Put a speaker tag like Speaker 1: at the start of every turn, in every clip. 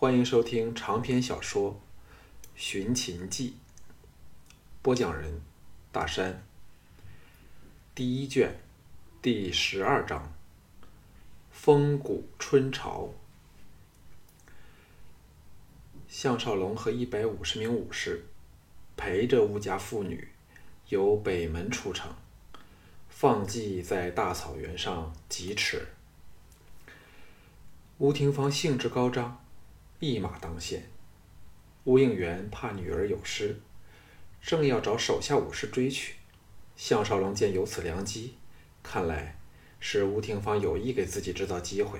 Speaker 1: 欢迎收听长篇小说《寻秦记》，播讲人：大山。第一卷第十二章：风谷春潮。项少龙和一百五十名武士陪着吴家妇女由北门出城，放骑在大草原上疾驰。吴廷芳兴致高涨。一马当先，吴应元怕女儿有失，正要找手下武士追去。项少龙见有此良机，看来是吴廷芳有意给自己制造机会，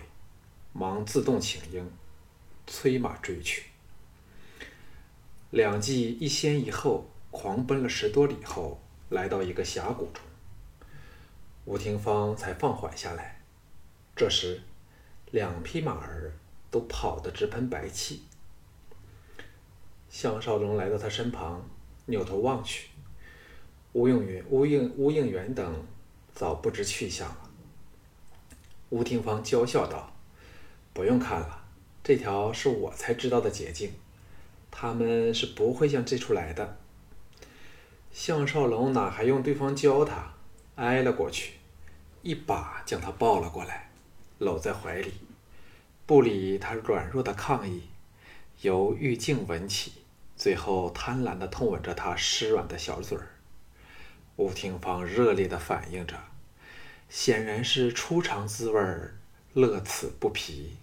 Speaker 1: 忙自动请缨，催马追去。两骑一先一后，狂奔了十多里后，来到一个峡谷中，吴廷芳才放缓下来。这时，两匹马儿。都跑得直喷白气。项少龙来到他身旁，扭头望去，吴应元、吴应、吴应元等早不知去向了。吴廷芳娇笑道：“不用看了，这条是我才知道的捷径，他们是不会向这处来的。”项少龙哪还用对方教他，挨了过去，一把将他抱了过来，搂在怀里。不理他软弱的抗议，由玉镜吻起，最后贪婪地痛吻着他湿软的小嘴儿。吴廷芳热烈地反应着，显然是初尝滋味儿，乐此不疲。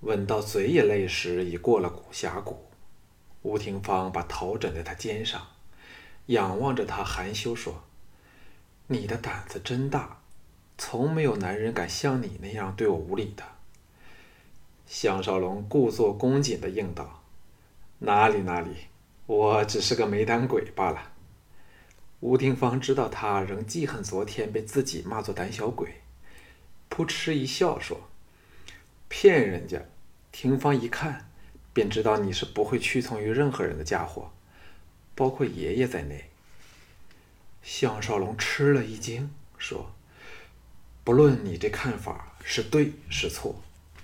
Speaker 1: 吻到嘴也累时，已过了古峡谷。吴廷芳把头枕在他肩上，仰望着他，含羞说：“你的胆子真大，从没有男人敢像你那样对我无礼的。”项少龙故作恭谨的应道：“哪里哪里，我只是个没胆鬼罢了。”吴廷芳知道他仍记恨昨天被自己骂作胆小鬼，扑哧一笑说：“骗人家！廷芳一看，便知道你是不会屈从于任何人的家伙，包括爷爷在内。”项少龙吃了一惊，说：“不论你这看法是对是错。”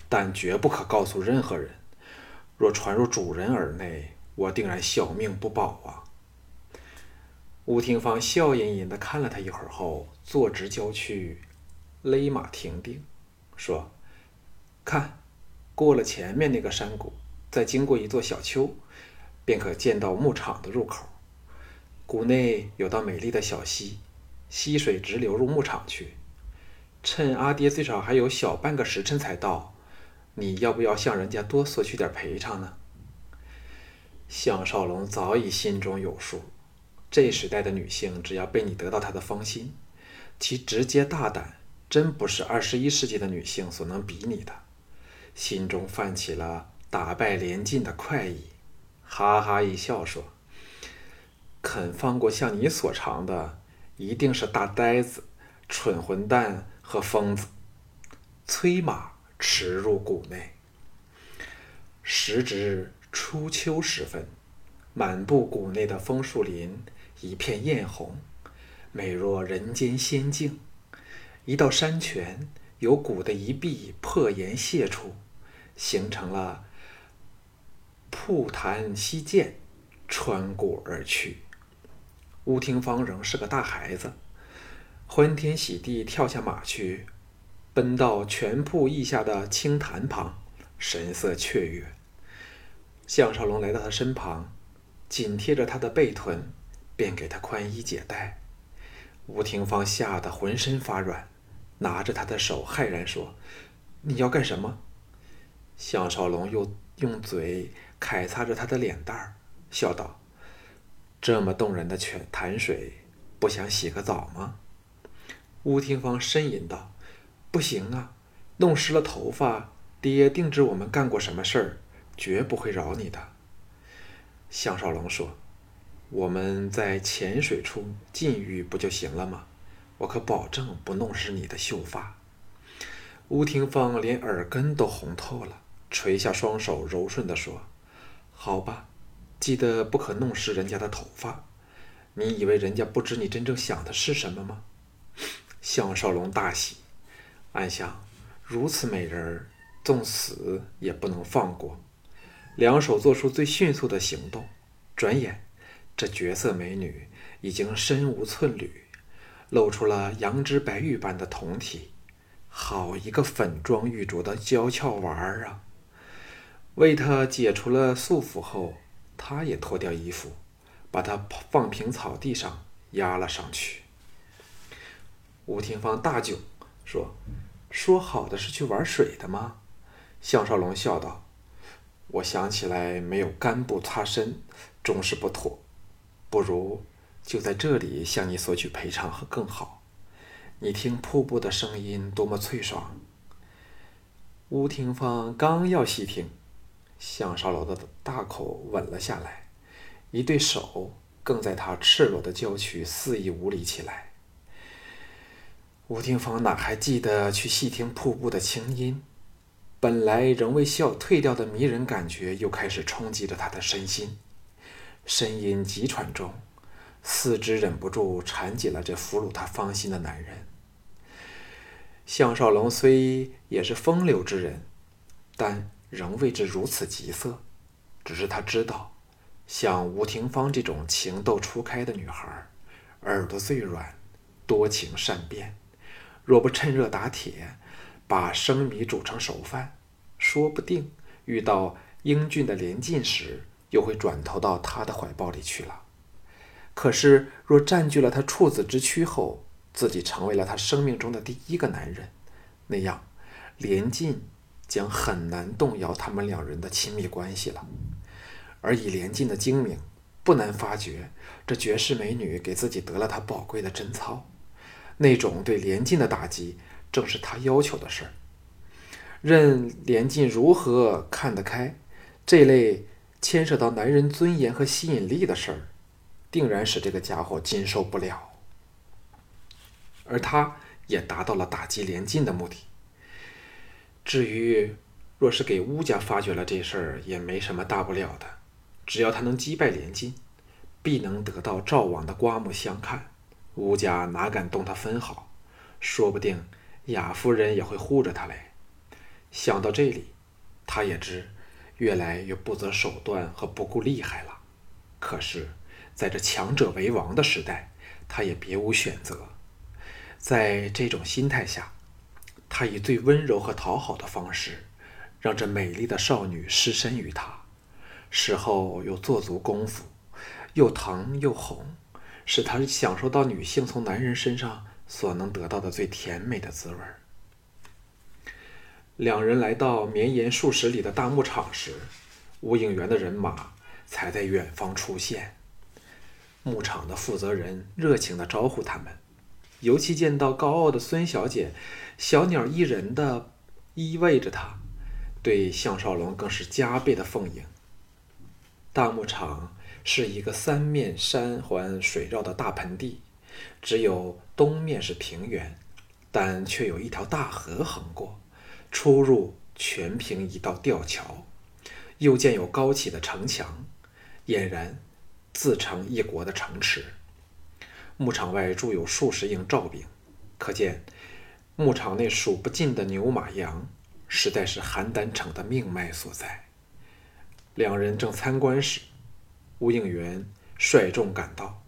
Speaker 1: 但绝不可告诉任何人。若传入主人耳内，我定然小命不保啊！吴廷芳笑吟吟地看了他一会儿后，坐直郊区，勒马停定，说：“看，过了前面那个山谷，再经过一座小丘，便可见到牧场的入口。谷内有道美丽的小溪，溪水直流入牧场去。趁阿爹最少还有小半个时辰才到。”你要不要向人家多索取点赔偿呢？项少龙早已心中有数，这时代的女性只要被你得到她的芳心，其直接大胆真不是二十一世纪的女性所能比拟的。心中泛起了打败连晋的快意，哈哈一笑说：“肯放过像你所长的，一定是大呆子、蠢混蛋和疯子。”催马。驰入谷内，时值初秋时分，满布谷内的枫树林一片艳红，美若人间仙境。一道山泉由谷的一壁破岩泻出，形成了瀑潭溪涧，穿谷而去。乌廷芳仍是个大孩子，欢天喜地跳下马去。奔到泉瀑翼下的青潭旁，神色雀跃。项少龙来到他身旁，紧贴着他的背臀，便给他宽衣解带。吴廷芳吓得浑身发软，拿着他的手骇然说：“你要干什么？”项少龙又用嘴揩擦着他的脸蛋儿，笑道：“这么动人的泉潭水，不想洗个澡吗？”吴廷芳呻吟道。不行啊！弄湿了头发，爹定知我们干过什么事儿，绝不会饶你的。项少龙说：“我们在浅水处禁欲不就行了吗？我可保证不弄湿你的秀发。”吴廷芳连耳根都红透了，垂下双手，柔顺地说：“好吧，记得不可弄湿人家的头发。你以为人家不知你真正想的是什么吗？”项少龙大喜。暗想：如此美人儿，纵死也不能放过。两手做出最迅速的行动，转眼，这绝色美女已经身无寸缕，露出了羊脂白玉般的胴体。好一个粉妆玉琢的娇俏娃儿啊！为她解除了束缚后，他也脱掉衣服，把她放平草地上，压了上去。吴廷芳大窘，说：“说好的是去玩水的吗？”项少龙笑道。我想起来，没有干布擦身，终是不妥。不如就在这里向你索取赔偿更好。你听瀑布的声音多么脆爽。吴廷芳刚要细听，项少龙的大口吻了下来，一对手更在他赤裸的娇躯肆意无理起来。吴廷芳哪还记得去细听瀑布的清音？本来仍未消退掉的迷人感觉，又开始冲击着他的身心。呻吟急喘中，四肢忍不住缠紧了这俘虏他芳心的男人。项少龙虽也是风流之人，但仍未至如此急色。只是他知道，像吴廷芳这种情窦初开的女孩，耳朵最软，多情善变，若不趁热打铁。把生米煮成熟饭，说不定遇到英俊的连晋时，又会转投到他的怀抱里去了。可是，若占据了他处子之躯后，自己成为了他生命中的第一个男人，那样，连晋将很难动摇他们两人的亲密关系了。而以连晋的精明，不难发觉，这绝世美女给自己得了他宝贵的贞操，那种对连晋的打击。正是他要求的事儿。任连晋如何看得开，这类牵涉到男人尊严和吸引力的事儿，定然使这个家伙经受不了。而他也达到了打击连晋的目的。至于若是给乌家发觉了这事儿，也没什么大不了的。只要他能击败连晋，必能得到赵王的刮目相看。吴家哪敢动他分毫？说不定。雅夫人也会护着他嘞。想到这里，他也知越来越不择手段和不顾利害了。可是，在这强者为王的时代，他也别无选择。在这种心态下，他以最温柔和讨好的方式，让这美丽的少女失身于他，事后又做足功夫，又疼又哄，使他享受到女性从男人身上。所能得到的最甜美的滋味。两人来到绵延数十里的大牧场时，吴应元的人马才在远方出现。牧场的负责人热情地招呼他们，尤其见到高傲的孙小姐，小鸟依人地依偎着她，对项少龙更是加倍的奉迎。大牧场是一个三面山环水绕的大盆地。只有东面是平原，但却有一条大河横过，出入全凭一道吊桥，又建有高起的城墙，俨然自成一国的城池。牧场外筑有数十营罩兵，可见牧场内数不尽的牛马羊，实在是邯郸城的命脉所在。两人正参观时，吴应元率众赶到。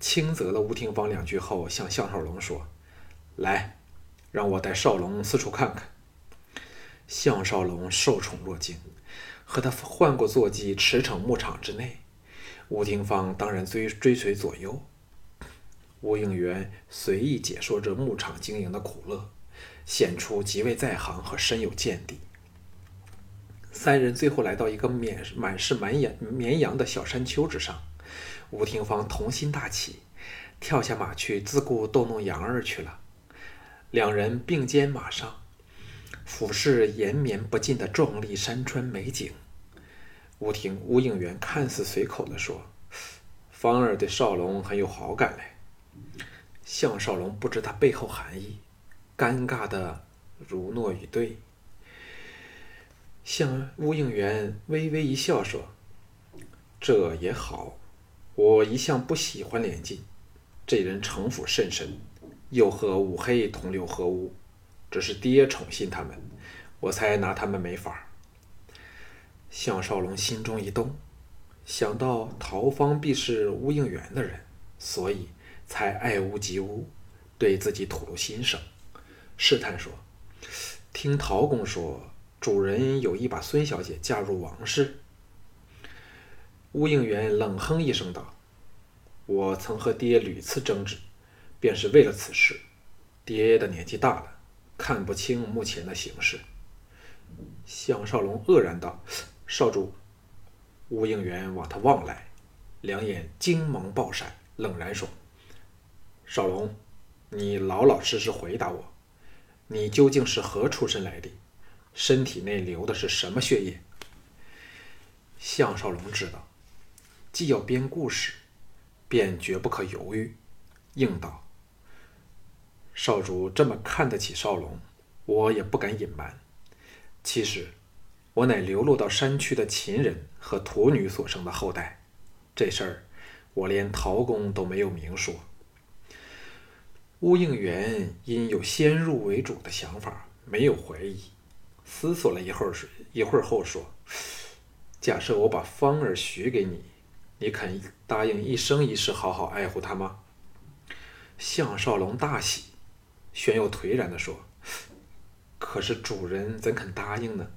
Speaker 1: 轻责了吴廷芳两句后，向项少龙说：“来，让我带少龙四处看看。”项少龙受宠若惊，和他换过坐骑驰骋牧场之内。吴廷芳当然追追随左右。吴应元随意解说着牧场经营的苦乐，显出极为在行和深有见地。三人最后来到一个满满是满眼绵羊的小山丘之上。吴廷芳童心大起，跳下马去自顾逗弄羊儿去了。两人并肩马上，俯视延绵不尽的壮丽山川美景。吴廷吴应元看似随口地说：“芳儿对少龙很有好感嘞。”项少龙不知他背后含义，尴尬的如诺以对。向乌应元微微一笑说：“这也好。”我一向不喜欢连晋，这人城府甚深，又和五黑同流合污，只是爹宠信他们，我才拿他们没法。项少龙心中一动，想到陶芳必是乌应元的人，所以才爱屋及乌，对自己吐露心声，试探说：“听陶公说，主人有意把孙小姐嫁入王室。”乌应元冷哼一声道：“我曾和爹屡次争执，便是为了此事。爹的年纪大了，看不清目前的形势。”项少龙愕然道。少主，乌应元往他望来，两眼精芒爆闪，冷然说：“少龙，你老老实实回答我，你究竟是何出身来历？身体内流的是什么血液？”项少龙知道，既要编故事，便绝不可犹豫，应道：“少主这么看得起少龙，我也不敢隐瞒。其实……”我乃流落到山区的秦人和土女所生的后代，这事儿我连陶公都没有明说。乌应元因有先入为主的想法，没有怀疑，思索了一会儿，一会儿后说：“假设我把芳儿许给你，你肯答应一生一世好好爱护她吗？”项少龙大喜，玄又颓然地说：“可是主人怎肯答应呢？”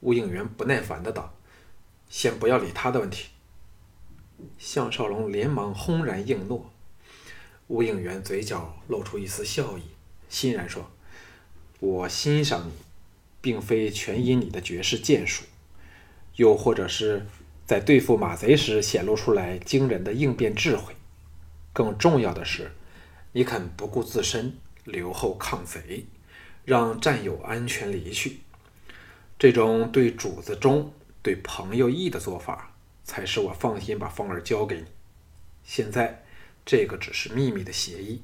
Speaker 1: 吴应元不耐烦的道：“先不要理他的问题。”项少龙连忙轰然应诺。吴应元嘴角露出一丝笑意，欣然说：“我欣赏你，并非全因你的绝世剑术，又或者是在对付马贼时显露出来惊人的应变智慧，更重要的是，你肯不顾自身留后抗贼，让战友安全离去。”这种对主子忠、对朋友义的做法，才使我放心把芳儿交给你。现在，这个只是秘密的协议，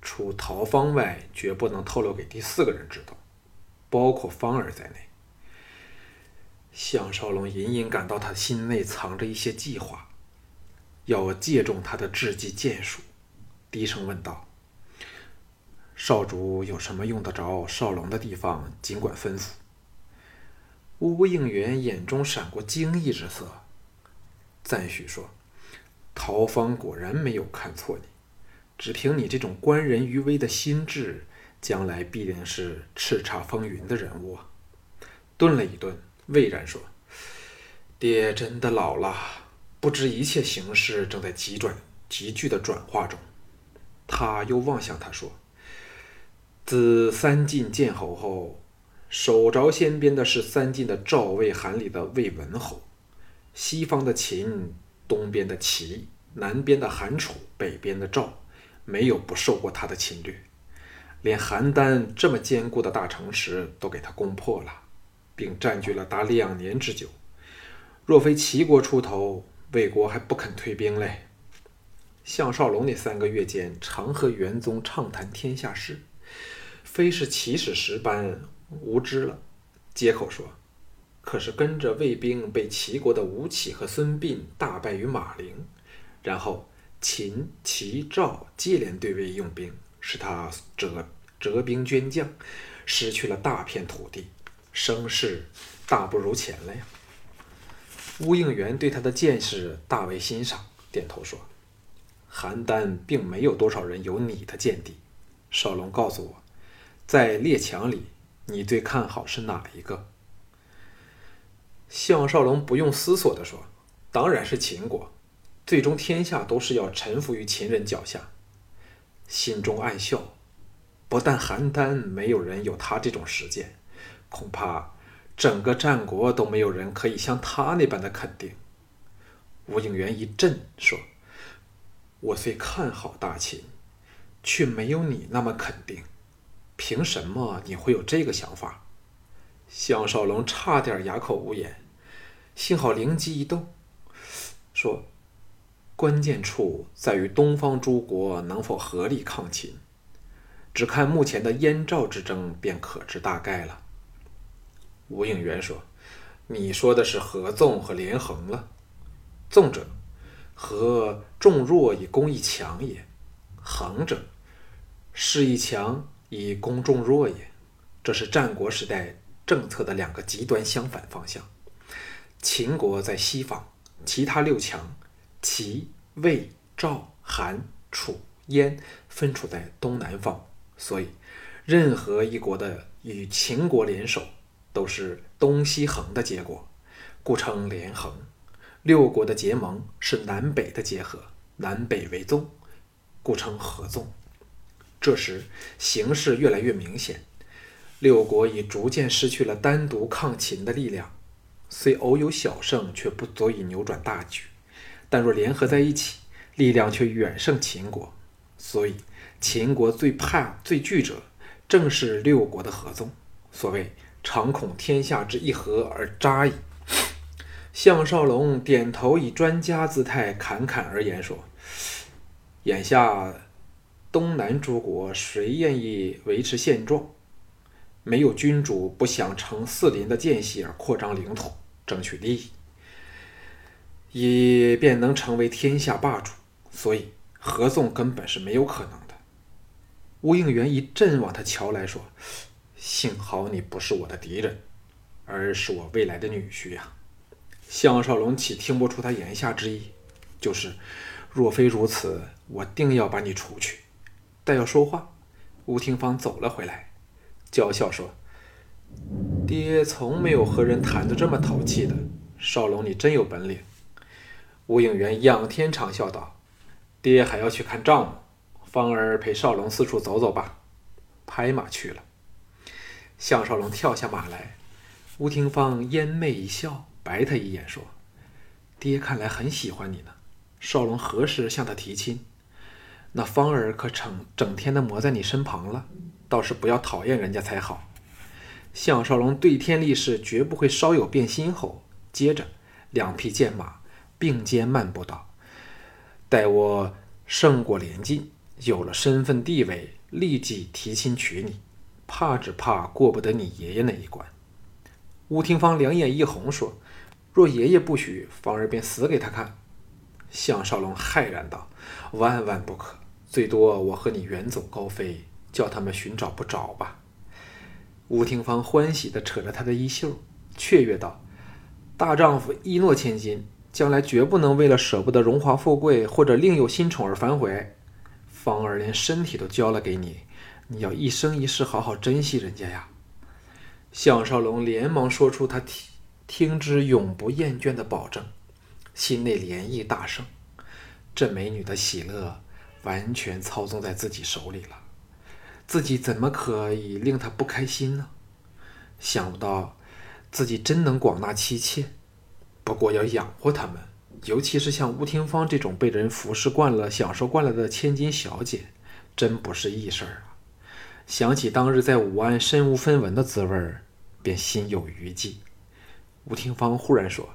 Speaker 1: 除陶方外，绝不能透露给第四个人知道，包括芳儿在内。项少龙隐隐感到他心内藏着一些计划，要借重他的智计剑术，低声问道：“少主有什么用得着少龙的地方，尽管吩咐。”吴应元眼中闪过惊异之色，赞许说：“陶芳果然没有看错你，只凭你这种观人于微的心智，将来必定是叱咤风云的人物啊。”顿了一顿，魏然说：“爹真的老了，不知一切形势正在急转急剧的转化中。”他又望向他说：“自三晋建侯后。”守着先边的是三晋的赵魏韩里的魏文侯，西方的秦，东边的齐，南边的韩楚，北边的赵，没有不受过他的侵略，连邯郸这么坚固的大城池都给他攻破了，并占据了达两年之久。若非齐国出头，魏国还不肯退兵嘞。项少龙那三个月间，常和元宗畅谈天下事，非是起始时般。无知了，接口说：“可是跟着魏兵被齐国的吴起和孙膑大败于马陵，然后秦、齐、赵接连对魏用兵，使他折折兵捐将，失去了大片土地，声势大不如前了呀。”乌应元对他的见识大为欣赏，点头说：“邯郸并没有多少人有你的见地。少龙告诉我，在列强里。”你最看好是哪一个？项少龙不用思索的说：“当然是秦国，最终天下都是要臣服于秦人脚下。”心中暗笑，不但邯郸没有人有他这种实践，恐怕整个战国都没有人可以像他那般的肯定。吴应元一震说：“我虽看好大秦，却没有你那么肯定。”凭什么你会有这个想法？项少龙差点哑口无言，幸好灵机一动，说：“关键处在于东方诸国能否合力抗秦，只看目前的燕赵之争便可知大概了。”吴应元说：“你说的是合纵和连横了。纵者，合众弱以攻一强也；横者，势一强。”以攻众弱也，这是战国时代政策的两个极端相反方向。秦国在西方，其他六强齐、魏、赵、韩、楚、燕分处在东南方，所以任何一国的与秦国联手，都是东西横的结果，故称连横。六国的结盟是南北的结合，南北为宗，故称合纵。这时形势越来越明显，六国已逐渐失去了单独抗秦的力量。虽偶有小胜，却不足以扭转大局。但若联合在一起，力量却远胜秦国。所以秦国最怕、最惧者，正是六国的合纵。所谓“常恐天下之一合而渣矣”。项少龙点头，以专家姿态侃侃而言说：“眼下。”东南诸国谁愿意维持现状？没有君主不想乘四邻的间隙而扩张领土，争取利益，以便能成为天下霸主。所以合纵根本是没有可能的。吴应元一阵往他瞧来说：“幸好你不是我的敌人，而是我未来的女婿呀。”项少龙岂听不出他言下之意？就是若非如此，我定要把你除去。但要说话，吴廷芳走了回来，娇笑说：“爹从没有和人谈得这么投气的。少龙，你真有本领。”吴应元仰天长笑道：“爹还要去看账目，芳儿陪少龙四处走走吧。”拍马去了。项少龙跳下马来，吴廷芳嫣媚一笑，白他一眼说：“爹看来很喜欢你呢。少龙何时向他提亲？”那芳儿可成整天的磨在你身旁了，倒是不要讨厌人家才好。项少龙对天立誓，绝不会稍有变心。后，接着两匹剑马并肩漫步道：“待我胜过连晋，有了身份地位，立即提亲娶你。怕只怕过不得你爷爷那一关。”吴廷芳两眼一红，说：“若爷爷不许，芳儿便死给他看。”项少龙骇然道：“万万不可！”最多我和你远走高飞，叫他们寻找不着吧。吴廷芳欢喜地扯着他的衣袖，雀跃道：“大丈夫一诺千金，将来绝不能为了舍不得荣华富贵或者另有新宠而反悔。芳儿连身体都交了给你，你要一生一世好好珍惜人家呀。”项少龙连忙说出他听听之永不厌倦的保证，心内涟漪大盛。这美女的喜乐。完全操纵在自己手里了，自己怎么可以令他不开心呢？想不到自己真能广纳妻妾，不过要养活他们，尤其是像吴廷芳这种被人服侍惯了、享受惯了的千金小姐，真不是易事儿啊！想起当日在武安身无分文的滋味儿，便心有余悸。吴廷芳忽然说：“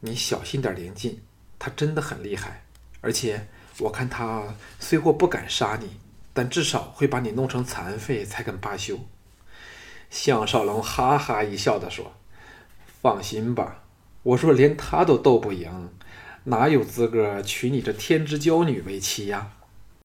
Speaker 1: 你小心点，连晋，他真的很厉害，而且……”我看他虽或不敢杀你，但至少会把你弄成残废才肯罢休。项少龙哈哈一笑的说：“放心吧，我说连他都斗不赢，哪有资格娶你这天之娇女为妻呀？”